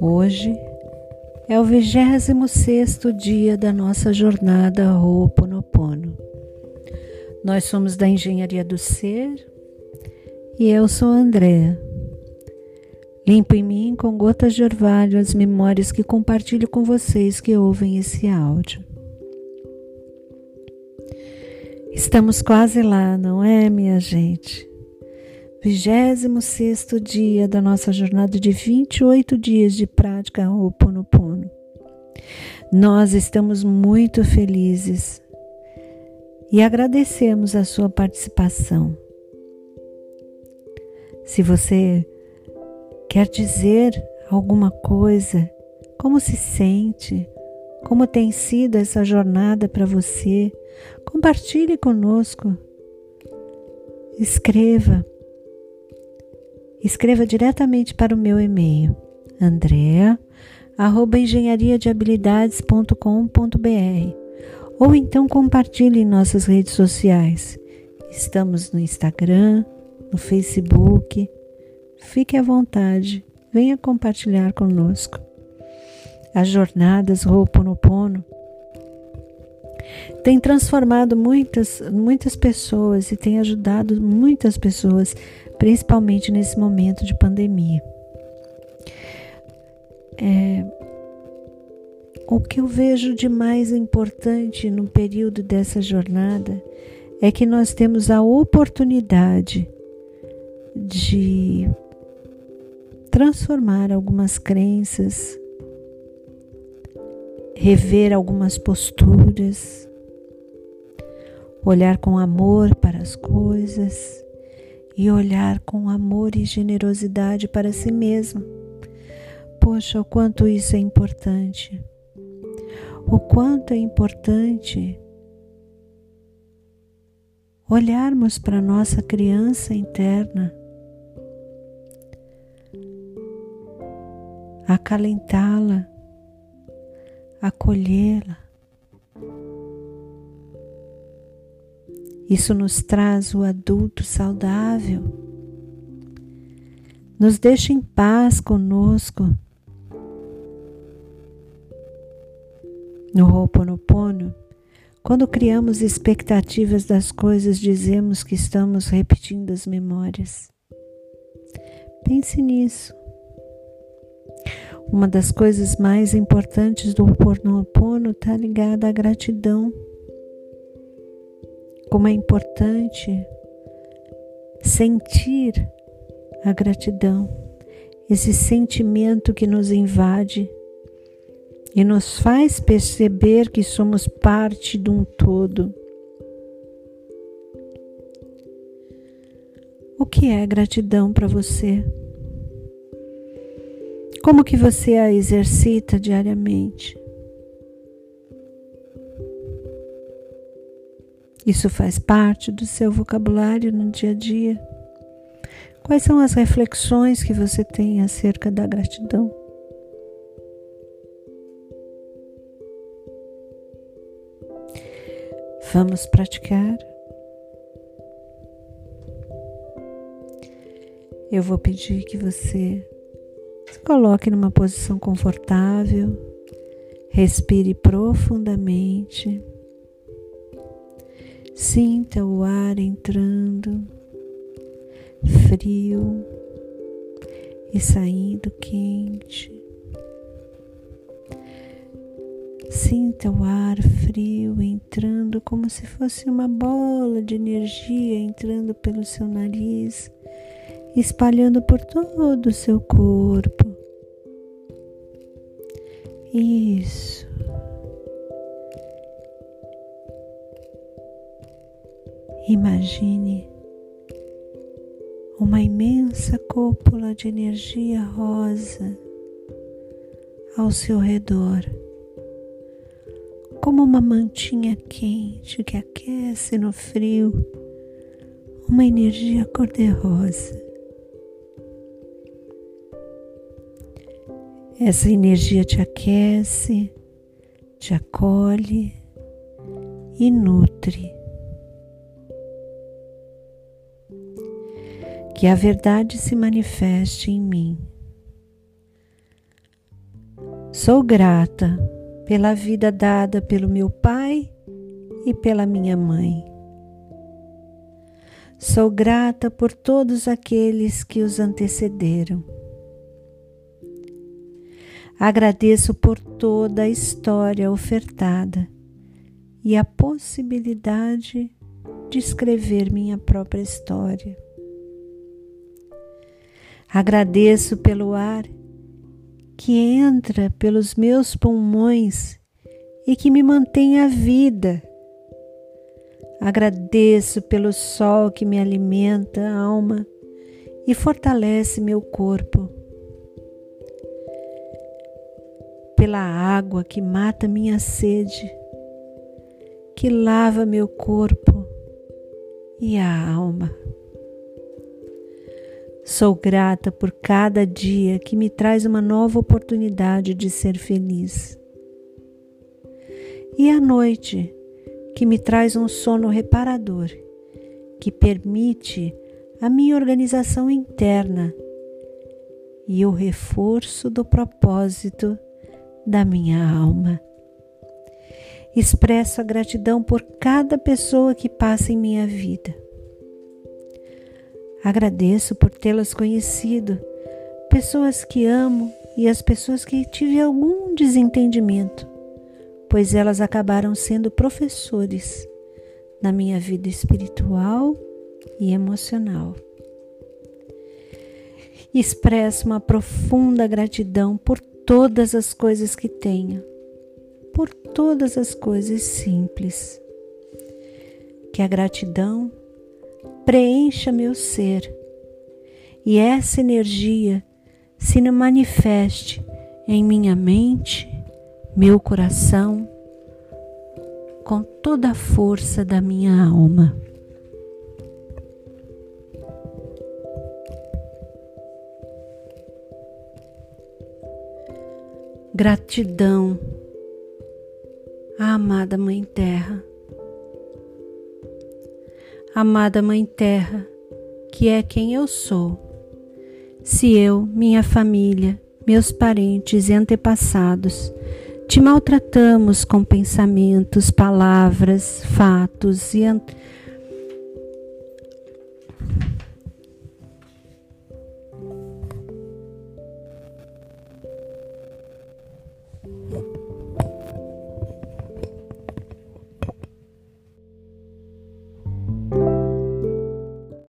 Hoje é o 26 dia da nossa jornada Ho'oponopono. Nós somos da Engenharia do Ser e eu sou Andréa. Limpo em mim com gotas de orvalho as memórias que compartilho com vocês que ouvem esse áudio. Estamos quase lá, não é, minha gente? 26 dia da nossa jornada de 28 dias de prática Ho'oponopono. Nós estamos muito felizes e agradecemos a sua participação. Se você quer dizer alguma coisa, como se sente, como tem sido essa jornada para você, Compartilhe conosco. Escreva. Escreva diretamente para o meu e-mail, andrea@engenhariadehabilidades.com.br ou então compartilhe em nossas redes sociais. Estamos no Instagram, no Facebook. Fique à vontade, venha compartilhar conosco. As jornadas Ho'oponopono tem transformado muitas, muitas pessoas e tem ajudado muitas pessoas, principalmente nesse momento de pandemia. É, o que eu vejo de mais importante no período dessa jornada é que nós temos a oportunidade de transformar algumas crenças, rever algumas posturas, olhar com amor para as coisas e olhar com amor e generosidade para si mesmo. Poxa, o quanto isso é importante. O quanto é importante olharmos para nossa criança interna, acalentá-la, acolhê-la Isso nos traz o adulto saudável, nos deixa em paz conosco. No Ho'oponopono, quando criamos expectativas das coisas, dizemos que estamos repetindo as memórias. Pense nisso. Uma das coisas mais importantes do Ho'oponopono está ligada à gratidão como é importante sentir a gratidão, esse sentimento que nos invade e nos faz perceber que somos parte de um todo. O que é gratidão para você? Como que você a exercita diariamente? Isso faz parte do seu vocabulário no dia a dia? Quais são as reflexões que você tem acerca da gratidão? Vamos praticar? Eu vou pedir que você se coloque numa posição confortável, respire profundamente. Sinta o ar entrando frio e saindo quente. Sinta o ar frio entrando como se fosse uma bola de energia entrando pelo seu nariz, espalhando por todo o seu corpo. Isso. Imagine uma imensa cúpula de energia rosa ao seu redor, como uma mantinha quente que aquece no frio, uma energia cor-de-rosa. Essa energia te aquece, te acolhe e nutre. Que a verdade se manifeste em mim. Sou grata pela vida dada pelo meu pai e pela minha mãe. Sou grata por todos aqueles que os antecederam. Agradeço por toda a história ofertada e a possibilidade de escrever minha própria história. Agradeço pelo ar que entra pelos meus pulmões e que me mantém a vida. Agradeço pelo sol que me alimenta a alma e fortalece meu corpo. Pela água que mata minha sede, que lava meu corpo e a alma. Sou grata por cada dia que me traz uma nova oportunidade de ser feliz. E a noite, que me traz um sono reparador, que permite a minha organização interna e o reforço do propósito da minha alma. Expresso a gratidão por cada pessoa que passa em minha vida Agradeço por tê-las conhecido, pessoas que amo e as pessoas que tive algum desentendimento, pois elas acabaram sendo professores na minha vida espiritual e emocional. Expresso uma profunda gratidão por todas as coisas que tenho, por todas as coisas simples. Que a gratidão preencha meu ser e essa energia se manifeste em minha mente, meu coração, com toda a força da minha alma. Gratidão, amada Mãe Terra amada Mãe Terra, que é quem eu sou. Se eu, minha família, meus parentes e antepassados te maltratamos com pensamentos, palavras, fatos e